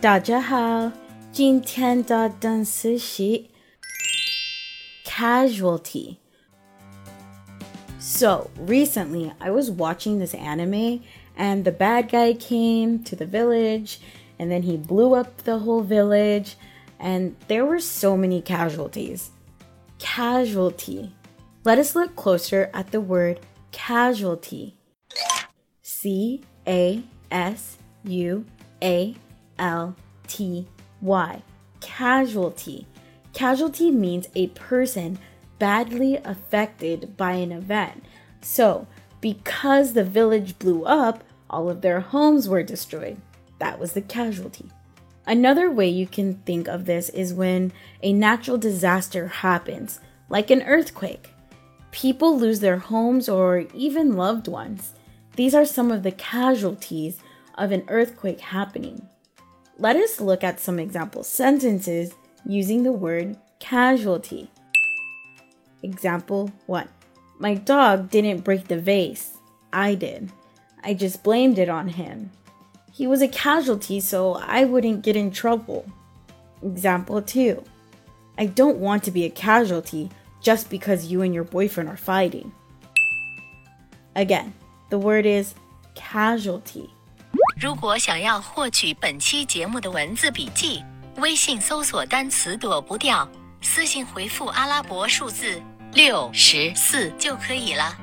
大家好，今天的单词是 casualty. So recently, I was watching this anime, and the bad guy came to the village, and then he blew up the whole village, and there were so many casualties. Casualty. Let us look closer at the word casualty. C A S U A L T Y. Casualty. Casualty means a person badly affected by an event. So, because the village blew up, all of their homes were destroyed. That was the casualty. Another way you can think of this is when a natural disaster happens, like an earthquake. People lose their homes or even loved ones. These are some of the casualties of an earthquake happening. Let us look at some example sentences using the word casualty. Example 1 My dog didn't break the vase. I did. I just blamed it on him. He was a casualty, so I wouldn't get in trouble. Example 2 I don't want to be a casualty just because you and your boyfriend are fighting. Again, the word is casualty. 如果想要获取本期节目的文字笔记，微信搜索单词“躲不掉”，私信回复阿拉伯数字六十四就可以了。